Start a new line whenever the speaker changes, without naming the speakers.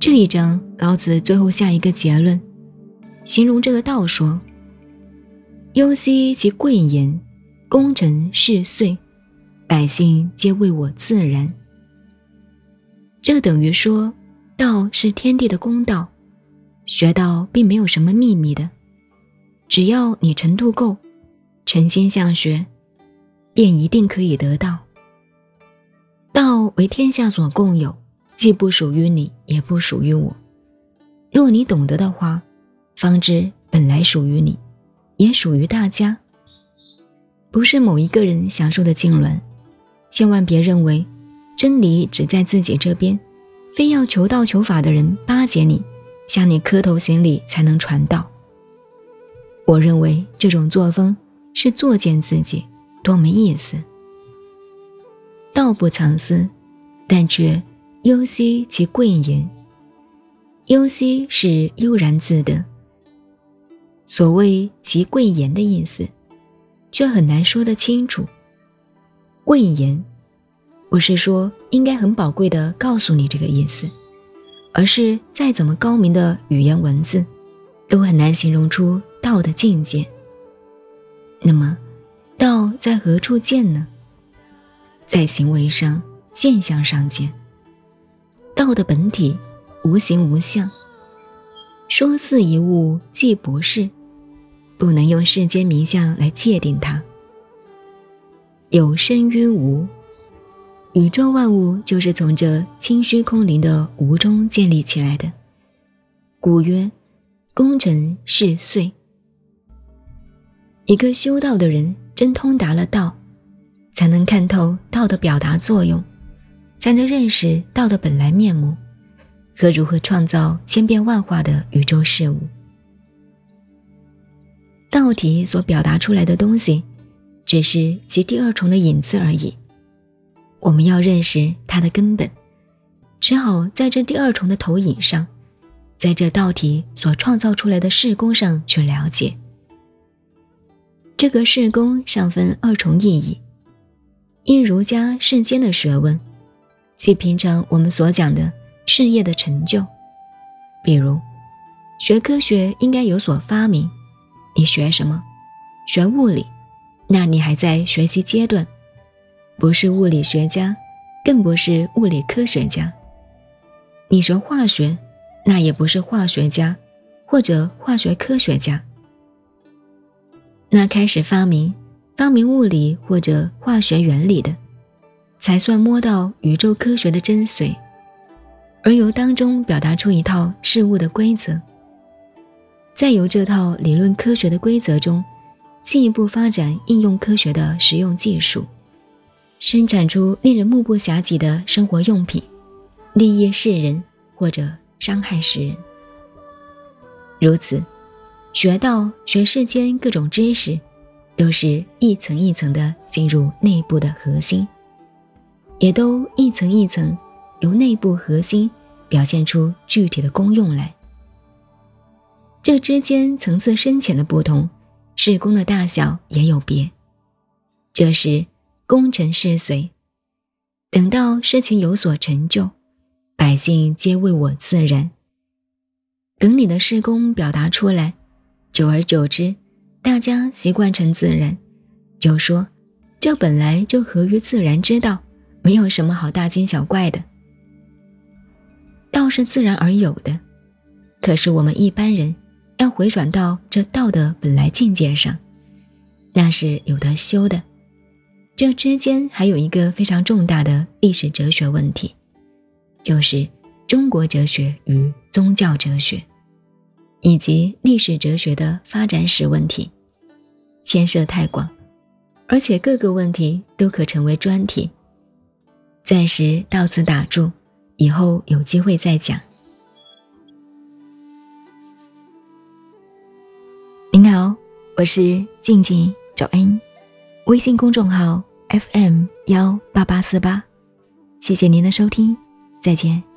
这一章，老子最后下一个结论，形容这个道说：“忧兮其贵言，功成事遂，百姓皆为我自然。”这等于说，道是天地的公道，学道并没有什么秘密的，只要你程度够，诚心向学，便一定可以得到。道为天下所共有。既不属于你，也不属于我。若你懂得的话，方知本来属于你，也属于大家。不是某一个人享受的经纶，千万别认为真理只在自己这边，非要求道求法的人巴结你，向你磕头行礼才能传道。我认为这种作风是作践自己，多没意思。道不藏私，但却。忧兮其贵言，忧兮是悠然自得。所谓其贵言的意思，却很难说得清楚。贵言，不是说应该很宝贵的告诉你这个意思，而是再怎么高明的语言文字，都很难形容出道的境界。那么，道在何处见呢？在行为上、现象上见。道的本体无形无相，说似一物，既不是，不能用世间名相来界定它。有生于无，宇宙万物就是从这清虚空灵的无中建立起来的。古曰：“功成事遂。”一个修道的人真通达了道，才能看透道的表达作用。才能认识道的本来面目和如何创造千变万化的宇宙事物。道体所表达出来的东西，只是其第二重的影子而已。我们要认识它的根本，只好在这第二重的投影上，在这道体所创造出来的事功上去了解。这个事功上分二重意义：一儒家世间的学问。即平常我们所讲的事业的成就，比如学科学应该有所发明。你学什么？学物理，那你还在学习阶段，不是物理学家，更不是物理科学家。你学化学，那也不是化学家，或者化学科学家。那开始发明发明物理或者化学原理的。才算摸到宇宙科学的真髓，而由当中表达出一套事物的规则，再由这套理论科学的规则中，进一步发展应用科学的实用技术，生产出令人目不暇接的生活用品，利益世人或者伤害世人。如此，学道学世间各种知识，都是一层一层的进入内部的核心。也都一层一层，由内部核心表现出具体的功用来。这之间层次深浅的不同，事功的大小也有别。这是功成事遂，等到事情有所成就，百姓皆为我自然。等你的事功表达出来，久而久之，大家习惯成自然，就说这本来就合于自然之道。没有什么好大惊小怪的，道是自然而有的，可是我们一般人要回转到这道的本来境界上，那是有得修的。这之间还有一个非常重大的历史哲学问题，就是中国哲学与宗教哲学，以及历史哲学的发展史问题，牵涉太广，而且各个问题都可成为专题。暂时到此打住，以后有机会再讲。您好，我是静静找恩，微信公众号 FM 幺八八四八，谢谢您的收听，再见。